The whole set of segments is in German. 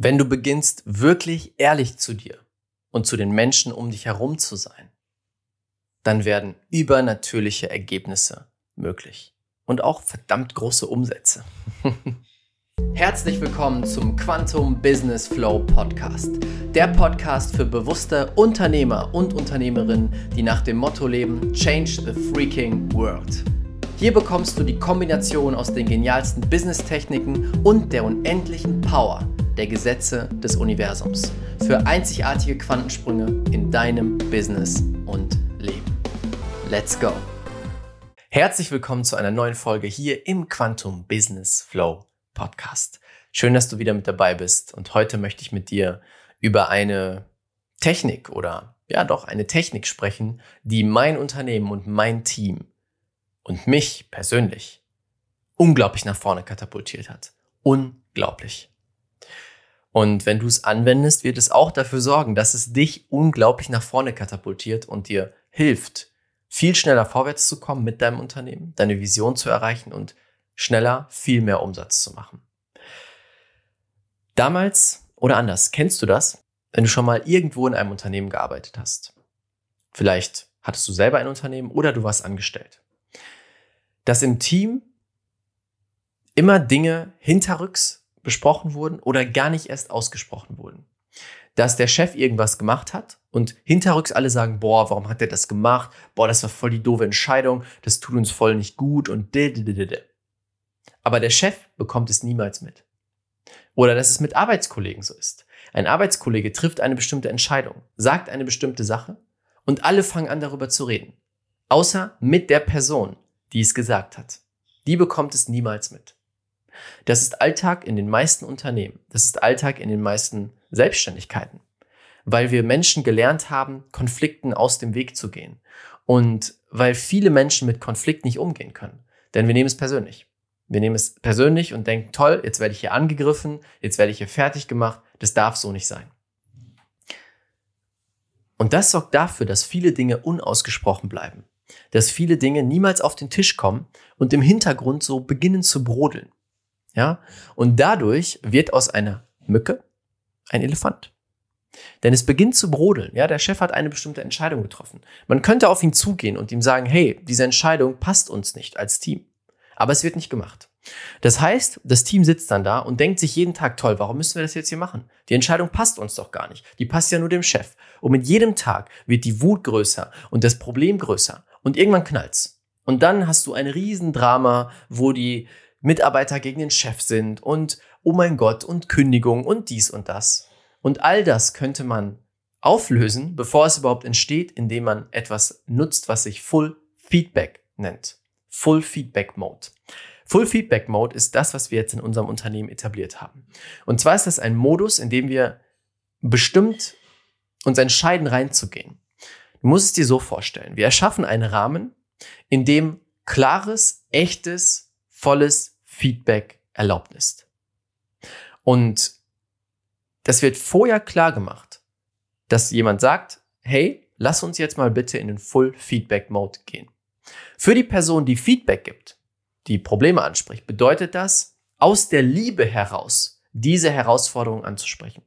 Wenn du beginnst, wirklich ehrlich zu dir und zu den Menschen um dich herum zu sein, dann werden übernatürliche Ergebnisse möglich und auch verdammt große Umsätze. Herzlich willkommen zum Quantum Business Flow Podcast. Der Podcast für bewusste Unternehmer und Unternehmerinnen, die nach dem Motto leben, Change the Freaking World. Hier bekommst du die Kombination aus den genialsten Business-Techniken und der unendlichen Power der Gesetze des Universums für einzigartige Quantensprünge in deinem Business und Leben. Let's go! Herzlich willkommen zu einer neuen Folge hier im Quantum Business Flow Podcast. Schön, dass du wieder mit dabei bist und heute möchte ich mit dir über eine Technik oder ja doch eine Technik sprechen, die mein Unternehmen und mein Team und mich persönlich unglaublich nach vorne katapultiert hat. Unglaublich. Und wenn du es anwendest, wird es auch dafür sorgen, dass es dich unglaublich nach vorne katapultiert und dir hilft, viel schneller vorwärts zu kommen mit deinem Unternehmen, deine Vision zu erreichen und schneller viel mehr Umsatz zu machen. Damals oder anders, kennst du das, wenn du schon mal irgendwo in einem Unternehmen gearbeitet hast? Vielleicht hattest du selber ein Unternehmen oder du warst angestellt. Dass im Team immer Dinge hinterrücks besprochen wurden oder gar nicht erst ausgesprochen wurden. Dass der Chef irgendwas gemacht hat und hinterrücks alle sagen, boah, warum hat der das gemacht? Boah, das war voll die doofe Entscheidung, das tut uns voll nicht gut und didididide. Aber der Chef bekommt es niemals mit. Oder dass es mit Arbeitskollegen so ist. Ein Arbeitskollege trifft eine bestimmte Entscheidung, sagt eine bestimmte Sache und alle fangen an darüber zu reden. Außer mit der Person, die es gesagt hat. Die bekommt es niemals mit. Das ist Alltag in den meisten Unternehmen. Das ist Alltag in den meisten Selbstständigkeiten. Weil wir Menschen gelernt haben, Konflikten aus dem Weg zu gehen. Und weil viele Menschen mit Konflikt nicht umgehen können. Denn wir nehmen es persönlich. Wir nehmen es persönlich und denken, toll, jetzt werde ich hier angegriffen, jetzt werde ich hier fertig gemacht. Das darf so nicht sein. Und das sorgt dafür, dass viele Dinge unausgesprochen bleiben. Dass viele Dinge niemals auf den Tisch kommen und im Hintergrund so beginnen zu brodeln. Ja? Und dadurch wird aus einer Mücke ein Elefant. Denn es beginnt zu brodeln. Ja, der Chef hat eine bestimmte Entscheidung getroffen. Man könnte auf ihn zugehen und ihm sagen, hey, diese Entscheidung passt uns nicht als Team. Aber es wird nicht gemacht. Das heißt, das Team sitzt dann da und denkt sich jeden Tag, toll, warum müssen wir das jetzt hier machen? Die Entscheidung passt uns doch gar nicht. Die passt ja nur dem Chef. Und mit jedem Tag wird die Wut größer und das Problem größer. Und irgendwann knallt's. Und dann hast du ein Riesendrama, wo die Mitarbeiter gegen den Chef sind und oh mein Gott und Kündigung und dies und das. Und all das könnte man auflösen, bevor es überhaupt entsteht, indem man etwas nutzt, was sich Full Feedback nennt. Full Feedback Mode. Full Feedback Mode ist das, was wir jetzt in unserem Unternehmen etabliert haben. Und zwar ist das ein Modus, in dem wir bestimmt uns entscheiden, reinzugehen. Du musst es dir so vorstellen. Wir erschaffen einen Rahmen, in dem klares, echtes, volles Feedback erlaubt ist. Und das wird vorher klar gemacht, dass jemand sagt, hey, lass uns jetzt mal bitte in den Full Feedback Mode gehen. Für die Person, die Feedback gibt, die Probleme anspricht, bedeutet das, aus der Liebe heraus diese Herausforderung anzusprechen.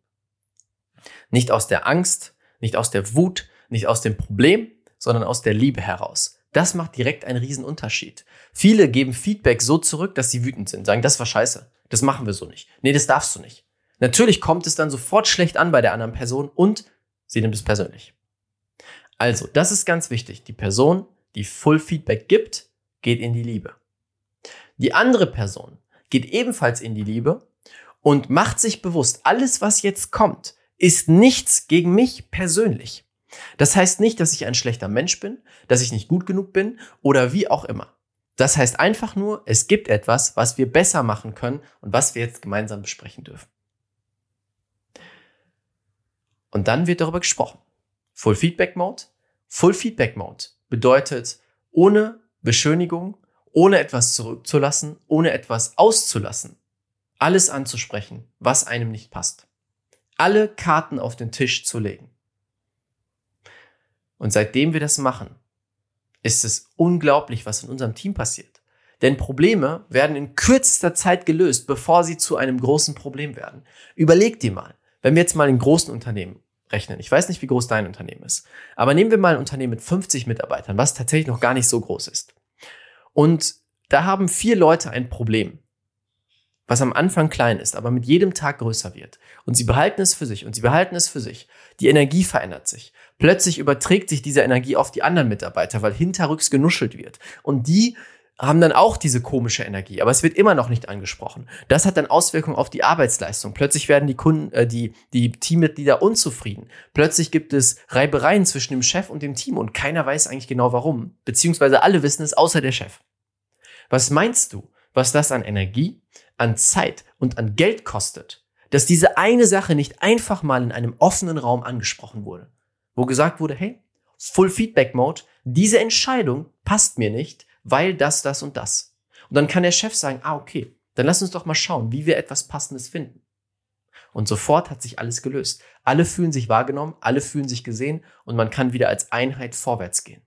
Nicht aus der Angst, nicht aus der Wut, nicht aus dem Problem, sondern aus der Liebe heraus. Das macht direkt einen riesen Unterschied. Viele geben Feedback so zurück, dass sie wütend sind, sagen, das war scheiße. Das machen wir so nicht. Nee, das darfst du nicht. Natürlich kommt es dann sofort schlecht an bei der anderen Person und sie nimmt es persönlich. Also, das ist ganz wichtig. Die Person, die Full Feedback gibt, geht in die Liebe. Die andere Person geht ebenfalls in die Liebe und macht sich bewusst, alles, was jetzt kommt, ist nichts gegen mich persönlich. Das heißt nicht, dass ich ein schlechter Mensch bin, dass ich nicht gut genug bin oder wie auch immer. Das heißt einfach nur, es gibt etwas, was wir besser machen können und was wir jetzt gemeinsam besprechen dürfen. Und dann wird darüber gesprochen. Full Feedback Mode. Full Feedback Mode bedeutet ohne Beschönigung, ohne etwas zurückzulassen, ohne etwas auszulassen, alles anzusprechen, was einem nicht passt. Alle Karten auf den Tisch zu legen. Und seitdem wir das machen, ist es unglaublich, was in unserem Team passiert. Denn Probleme werden in kürzester Zeit gelöst, bevor sie zu einem großen Problem werden. Überleg dir mal, wenn wir jetzt mal in großen Unternehmen rechnen. Ich weiß nicht, wie groß dein Unternehmen ist. Aber nehmen wir mal ein Unternehmen mit 50 Mitarbeitern, was tatsächlich noch gar nicht so groß ist. Und da haben vier Leute ein Problem, was am Anfang klein ist, aber mit jedem Tag größer wird. Und sie behalten es für sich und sie behalten es für sich. Die Energie verändert sich. Plötzlich überträgt sich diese Energie auf die anderen Mitarbeiter, weil hinterrücks genuschelt wird. Und die haben dann auch diese komische Energie, aber es wird immer noch nicht angesprochen. Das hat dann Auswirkungen auf die Arbeitsleistung. Plötzlich werden die Kunden, äh, die, die Teammitglieder unzufrieden. Plötzlich gibt es Reibereien zwischen dem Chef und dem Team und keiner weiß eigentlich genau warum. Beziehungsweise alle wissen es, außer der Chef. Was meinst du, was das an Energie, an Zeit und an Geld kostet, dass diese eine Sache nicht einfach mal in einem offenen Raum angesprochen wurde, wo gesagt wurde, hey, Full Feedback Mode, diese Entscheidung passt mir nicht, weil das, das und das. Und dann kann der Chef sagen, ah, okay, dann lass uns doch mal schauen, wie wir etwas Passendes finden. Und sofort hat sich alles gelöst. Alle fühlen sich wahrgenommen, alle fühlen sich gesehen und man kann wieder als Einheit vorwärts gehen.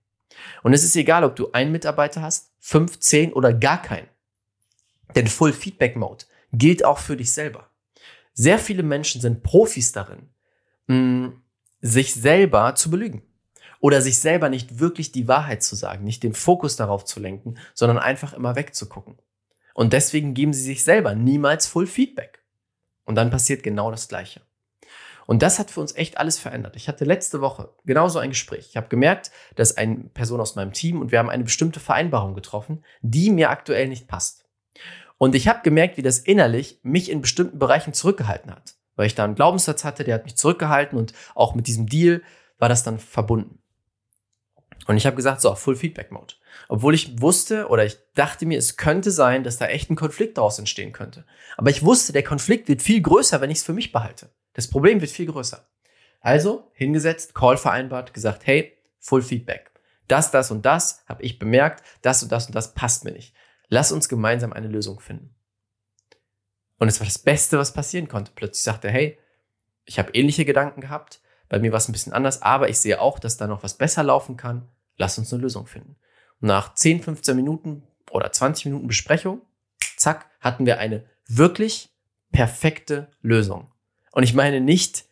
Und es ist egal, ob du einen Mitarbeiter hast, fünf, zehn oder gar keinen. Denn Full Feedback Mode gilt auch für dich selber. Sehr viele Menschen sind Profis darin, mm, sich selber zu belügen oder sich selber nicht wirklich die Wahrheit zu sagen, nicht den Fokus darauf zu lenken, sondern einfach immer wegzugucken. Und deswegen geben sie sich selber niemals Full Feedback. Und dann passiert genau das Gleiche. Und das hat für uns echt alles verändert. Ich hatte letzte Woche genauso ein Gespräch. Ich habe gemerkt, dass eine Person aus meinem Team und wir haben eine bestimmte Vereinbarung getroffen, die mir aktuell nicht passt. Und ich habe gemerkt, wie das innerlich mich in bestimmten Bereichen zurückgehalten hat. Weil ich da einen Glaubenssatz hatte, der hat mich zurückgehalten und auch mit diesem Deal war das dann verbunden. Und ich habe gesagt, so, Full Feedback Mode. Obwohl ich wusste oder ich dachte mir, es könnte sein, dass da echt ein Konflikt daraus entstehen könnte. Aber ich wusste, der Konflikt wird viel größer, wenn ich es für mich behalte. Das Problem wird viel größer. Also hingesetzt, Call vereinbart, gesagt, hey, Full Feedback. Das, das und das habe ich bemerkt, das und das und das passt mir nicht. Lass uns gemeinsam eine Lösung finden. Und es war das Beste, was passieren konnte. Plötzlich sagte er, hey, ich habe ähnliche Gedanken gehabt, bei mir war es ein bisschen anders, aber ich sehe auch, dass da noch was besser laufen kann. Lass uns eine Lösung finden. Und nach 10, 15 Minuten oder 20 Minuten Besprechung, zack, hatten wir eine wirklich perfekte Lösung. Und ich meine nicht,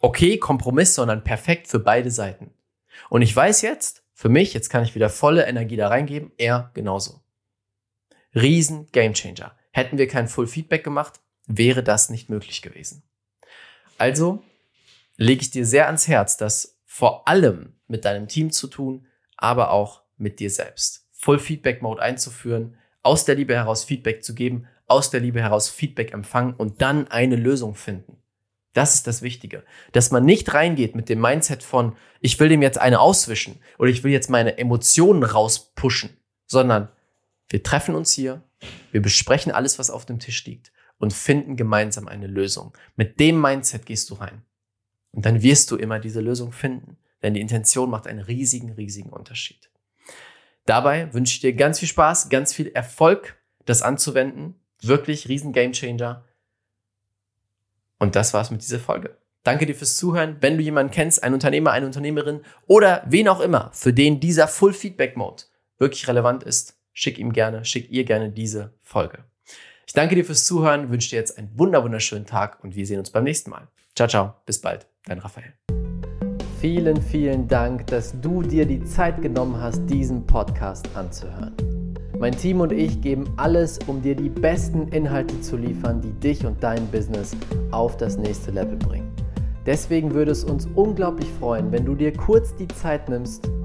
okay, Kompromiss, sondern perfekt für beide Seiten. Und ich weiß jetzt, für mich, jetzt kann ich wieder volle Energie da reingeben, er genauso. Riesen Gamechanger. Hätten wir kein Full Feedback gemacht, wäre das nicht möglich gewesen. Also lege ich dir sehr ans Herz, das vor allem mit deinem Team zu tun, aber auch mit dir selbst. Full Feedback Mode einzuführen, aus der Liebe heraus Feedback zu geben, aus der Liebe heraus Feedback empfangen und dann eine Lösung finden. Das ist das Wichtige. Dass man nicht reingeht mit dem Mindset von, ich will dem jetzt eine auswischen oder ich will jetzt meine Emotionen rauspushen, sondern wir treffen uns hier, wir besprechen alles, was auf dem Tisch liegt und finden gemeinsam eine Lösung. Mit dem Mindset gehst du rein. Und dann wirst du immer diese Lösung finden. Denn die Intention macht einen riesigen, riesigen Unterschied. Dabei wünsche ich dir ganz viel Spaß, ganz viel Erfolg, das anzuwenden. Wirklich riesen Gamechanger. Und das war's mit dieser Folge. Danke dir fürs Zuhören. Wenn du jemanden kennst, einen Unternehmer, eine Unternehmerin oder wen auch immer, für den dieser Full Feedback Mode wirklich relevant ist, schick ihm gerne, schick ihr gerne diese Folge. Ich danke dir fürs Zuhören, wünsche dir jetzt einen wunderschönen Tag und wir sehen uns beim nächsten Mal. Ciao, ciao, bis bald, dein Raphael. Vielen, vielen Dank, dass du dir die Zeit genommen hast, diesen Podcast anzuhören. Mein Team und ich geben alles, um dir die besten Inhalte zu liefern, die dich und dein Business auf das nächste Level bringen. Deswegen würde es uns unglaublich freuen, wenn du dir kurz die Zeit nimmst,